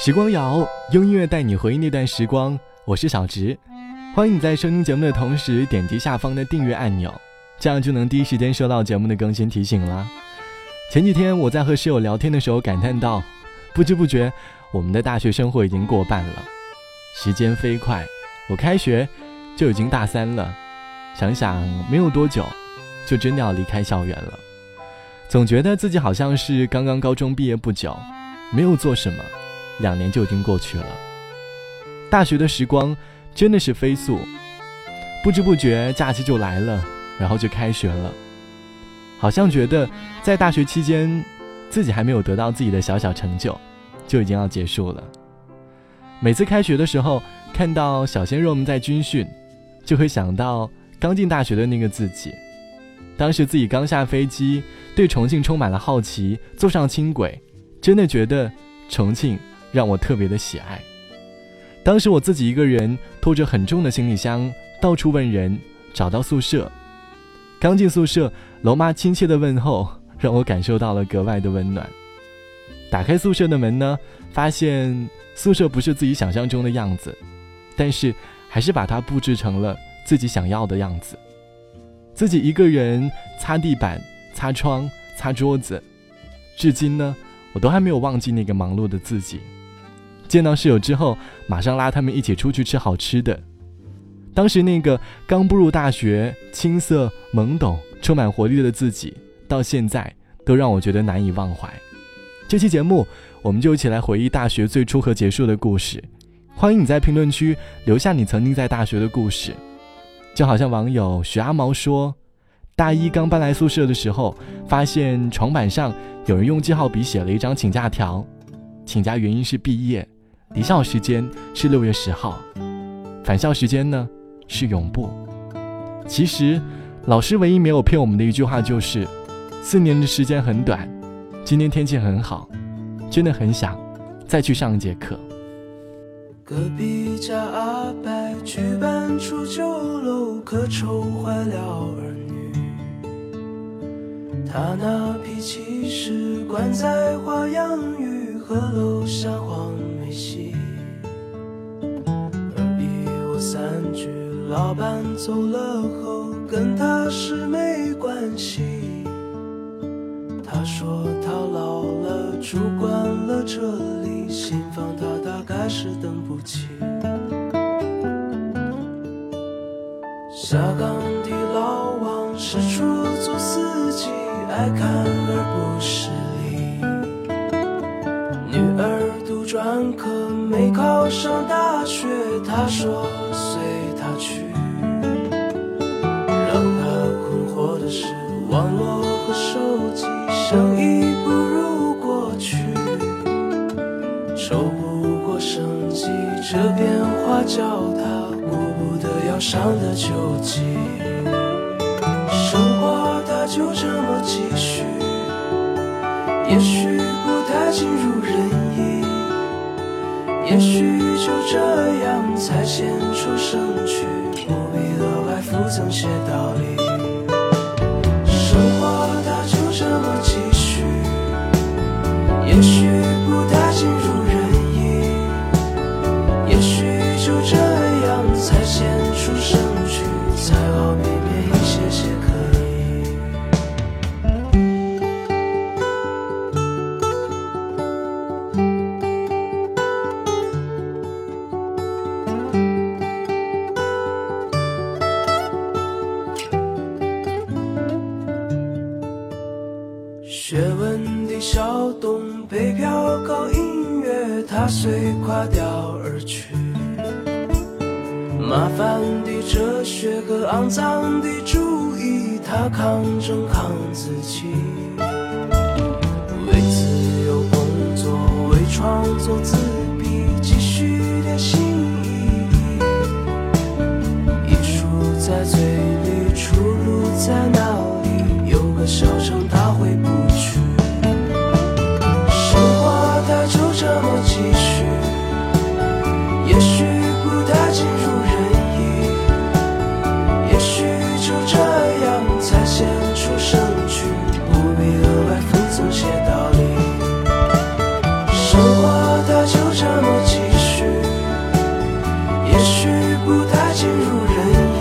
时光谣用音乐带你回忆那段时光，我是小植，欢迎你在收听节目的同时点击下方的订阅按钮，这样就能第一时间收到节目的更新提醒了。前几天我在和室友聊天的时候感叹道，不知不觉我们的大学生活已经过半了，时间飞快，我开学就已经大三了，想想没有多久，就真的要离开校园了。总觉得自己好像是刚刚高中毕业不久，没有做什么，两年就已经过去了。大学的时光真的是飞速，不知不觉假期就来了，然后就开学了。好像觉得在大学期间，自己还没有得到自己的小小成就，就已经要结束了。每次开学的时候，看到小鲜肉们在军训，就会想到刚进大学的那个自己。当时自己刚下飞机，对重庆充满了好奇，坐上轻轨，真的觉得重庆让我特别的喜爱。当时我自己一个人拖着很重的行李箱，到处问人，找到宿舍。刚进宿舍，楼妈亲切的问候让我感受到了格外的温暖。打开宿舍的门呢，发现宿舍不是自己想象中的样子，但是还是把它布置成了自己想要的样子。自己一个人擦地板、擦窗、擦桌子，至今呢，我都还没有忘记那个忙碌的自己。见到室友之后，马上拉他们一起出去吃好吃的。当时那个刚步入大学、青涩懵懂、充满活力的自己，到现在都让我觉得难以忘怀。这期节目，我们就一起来回忆大学最初和结束的故事。欢迎你在评论区留下你曾经在大学的故事。就好像网友许阿毛说，大一刚搬来宿舍的时候，发现床板上有人用记号笔写了一张请假条，请假原因是毕业，离校时间是六月十号，返校时间呢是永不。其实，老师唯一没有骗我们的一句话就是，四年的时间很短，今天天气很好，真的很想再去上一节课。隔壁家阿伯举办出酒楼，可愁坏了儿女。他那脾气是惯在花样鱼和楼下黄梅戏。而比我三句，老板走了后，跟他是没关系。他说他老了，住惯了这里，新房他大概是等不起。下岗的老王是出租司机，爱看而不是没考上大学，他说随他去。让他困惑的是网络和手机。生意不如过去，抽不过生机，这变化叫他顾不得要上的九级。生活它就这么继续，也许不太尽如人意，也许就这样才显出生趣，不必额外附赠些道理。生活它就这么继续也许不太他随垮掉而去。麻烦的哲学和肮脏的主义，他抗争抗自己。为自由工作，为创作自不太尽如人意，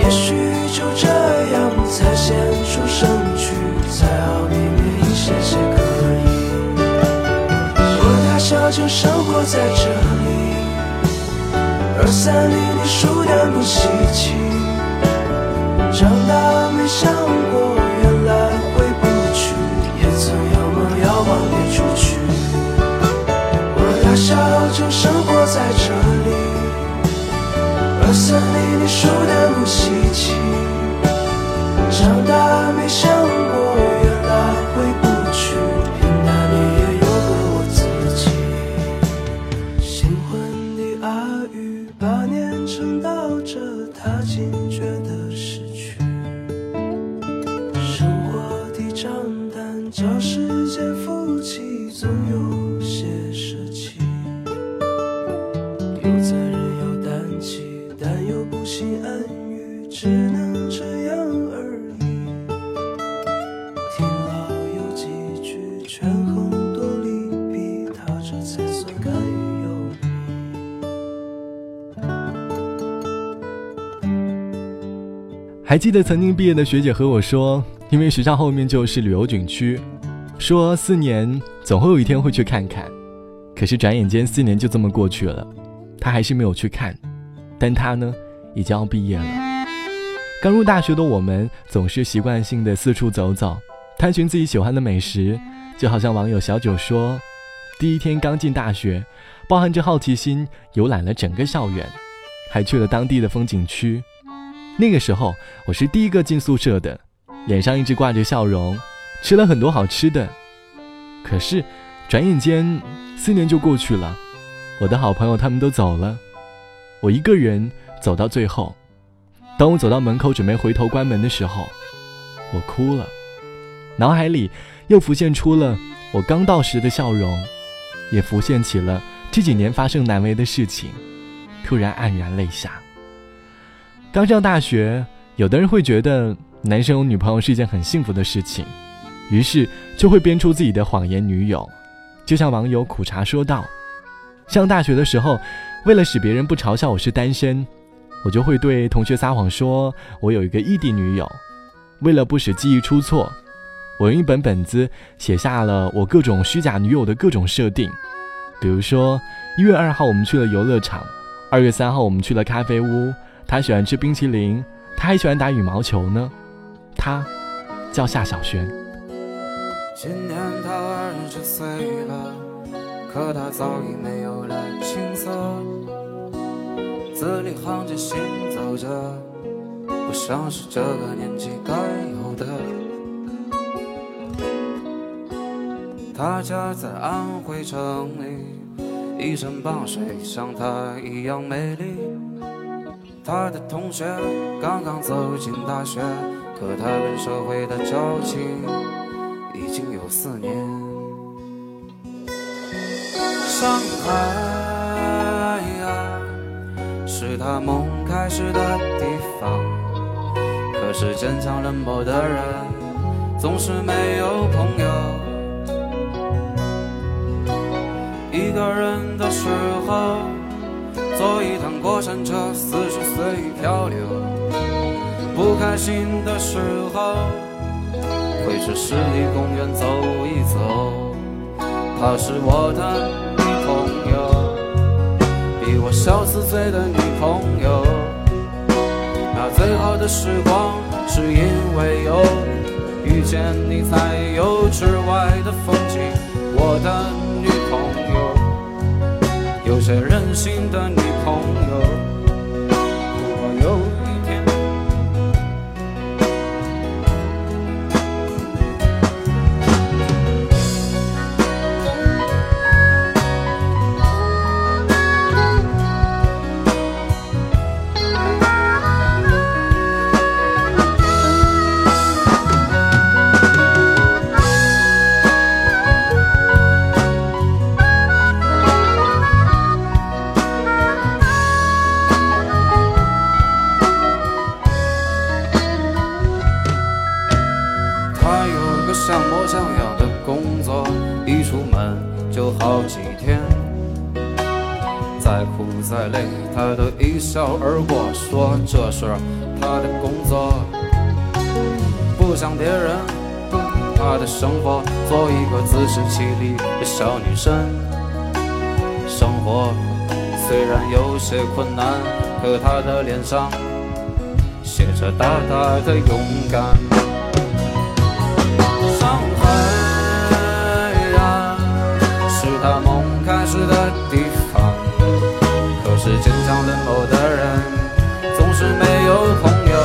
也许就这样才显出生趣，才好避免一些些可疑。我大小就生活在这里，二三厘米书单不稀奇，长大没想过。二三里你输点不稀奇，长大没想还记得曾经毕业的学姐和我说，因为学校后面就是旅游景区，说四年总会有一天会去看看。可是转眼间四年就这么过去了，她还是没有去看。但她呢，已经要毕业了。刚入大学的我们，总是习惯性的四处走走，探寻自己喜欢的美食，就好像网友小九说，第一天刚进大学，包含着好奇心，游览了整个校园，还去了当地的风景区。那个时候，我是第一个进宿舍的，脸上一直挂着笑容，吃了很多好吃的。可是，转眼间四年就过去了，我的好朋友他们都走了，我一个人走到最后。当我走到门口准备回头关门的时候，我哭了，脑海里又浮现出了我刚到时的笑容，也浮现起了这几年发生难为的事情，突然黯然泪下。刚上大学，有的人会觉得男生有女朋友是一件很幸福的事情，于是就会编出自己的谎言女友。就像网友苦茶说道：“上大学的时候，为了使别人不嘲笑我是单身，我就会对同学撒谎说我有一个异地女友。为了不使记忆出错，我用一本本子写下了我各种虚假女友的各种设定，比如说一月二号我们去了游乐场，二月三号我们去了咖啡屋。”他喜欢吃冰淇淋，他还喜欢打羽毛球呢。他叫夏小轩。今年他二十岁了，可他早已没有了青涩，字里行间行走着，不像是这个年纪该有的。他家在安徽城里，一山傍水，像她一样美丽。他的同学刚刚走进大学，可他跟社会的交情已经有四年。上海啊，是他梦开始的地方，可是坚强冷漠的人总是没有朋友。一个人的时候。坐一趟过山车，似水随意漂流。不开心的时候，会去湿地公园走一走。她是我的女朋友，比我小四岁的女朋友。那最好的时光，是因为有遇见你，才有之外的风景。我的女。最任性的女朋友，笑而过，说这是他的工作。不像别人，他的生活做一个自食其力的小女生，生活。虽然有些困难，可他的脸上写着大大的勇敢。是坚强冷漠的人总是没有朋友。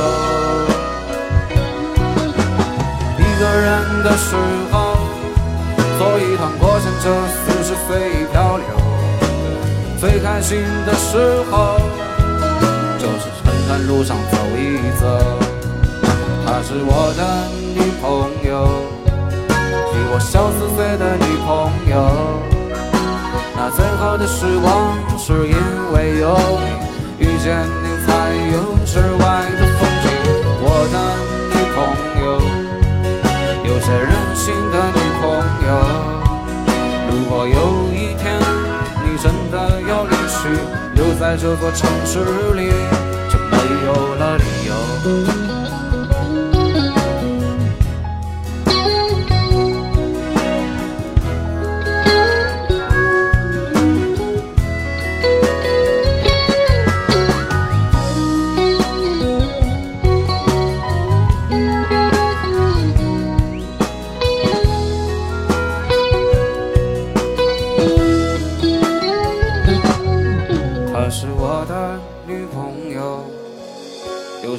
一个人的时候，坐一趟过山车，四十岁漂流。最开心的时候，就是春山路上走一走。她是我的女朋友，比我小四岁的女朋友。那最好的时光，是因为有你，遇见你才有之外的风景。我的女朋友，有些任性的女朋友。如果有一天你真的要离去，留在这座城市里，就没有了理由。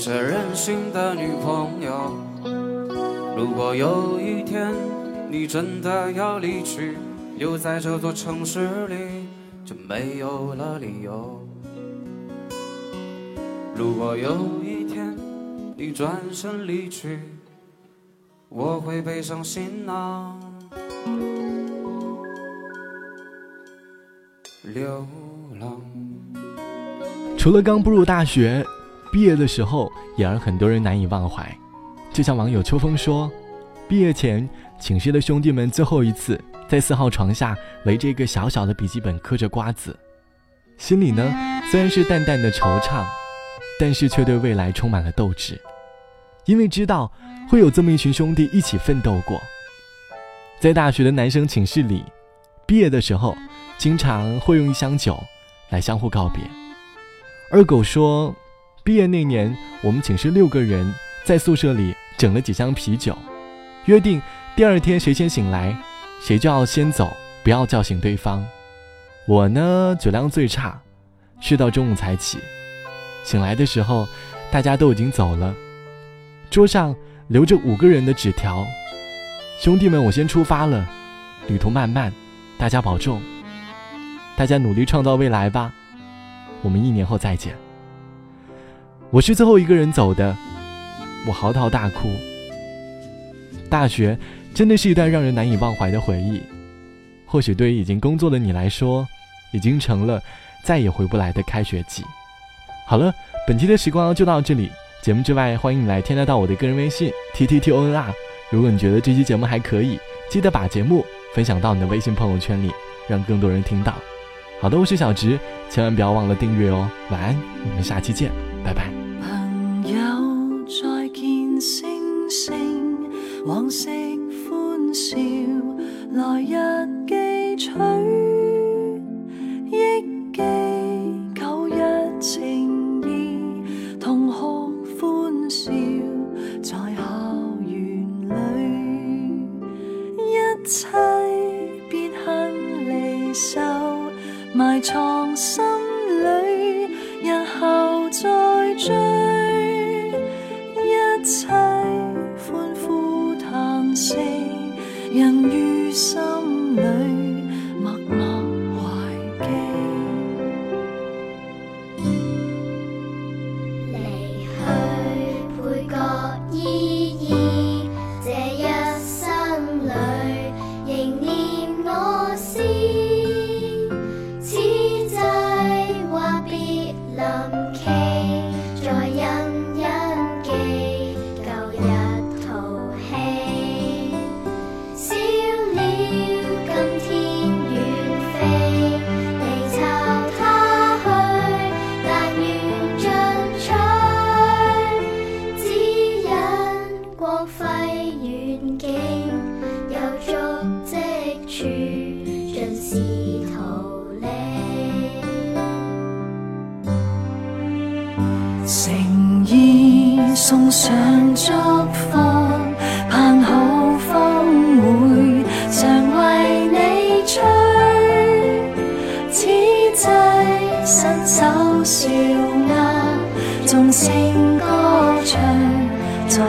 有些任性的女朋友。如果有一天你真的要离去，留在这座城市里，就没有了理由。如果有一天你转身离去，我会背上行囊流浪。除了刚步入大学，毕业的时候也让很多人难以忘怀。就像网友秋风说，毕业前寝室的兄弟们最后一次在四号床下围着一个小小的笔记本嗑着瓜子，心里呢虽然是淡淡的惆怅，但是却对未来充满了斗志，因为知道会有这么一群兄弟一起奋斗过。在大学的男生寝室里，毕业的时候经常会用一箱酒来相互告别。二狗说，毕业那年，我们寝室六个人在宿舍里整了几箱啤酒，约定第二天谁先醒来，谁就要先走，不要叫醒对方。我呢，酒量最差，睡到中午才起。醒来的时候，大家都已经走了，桌上留着五个人的纸条：“兄弟们，我先出发了，旅途漫漫，大家保重，大家努力创造未来吧。”我们一年后再见。我是最后一个人走的，我嚎啕大哭。大学真的是一段让人难以忘怀的回忆，或许对于已经工作的你来说，已经成了再也回不来的开学季。好了，本期的时光就到这里。节目之外，欢迎你来添加到我的个人微信 t t t o n r。如果你觉得这期节目还可以，记得把节目分享到你的微信朋友圈里，让更多人听到。好的，我是小直，千万不要忘了订阅哦。晚安，我们下期见，拜拜。往昔歡笑，來日記取，憶記舊日情意，同學歡笑，在校園裏，一切別恨離愁。埋藏心里，日後再追，送上祝福，盼好风会常为你吹。此际伸手笑纳，纵声歌唱在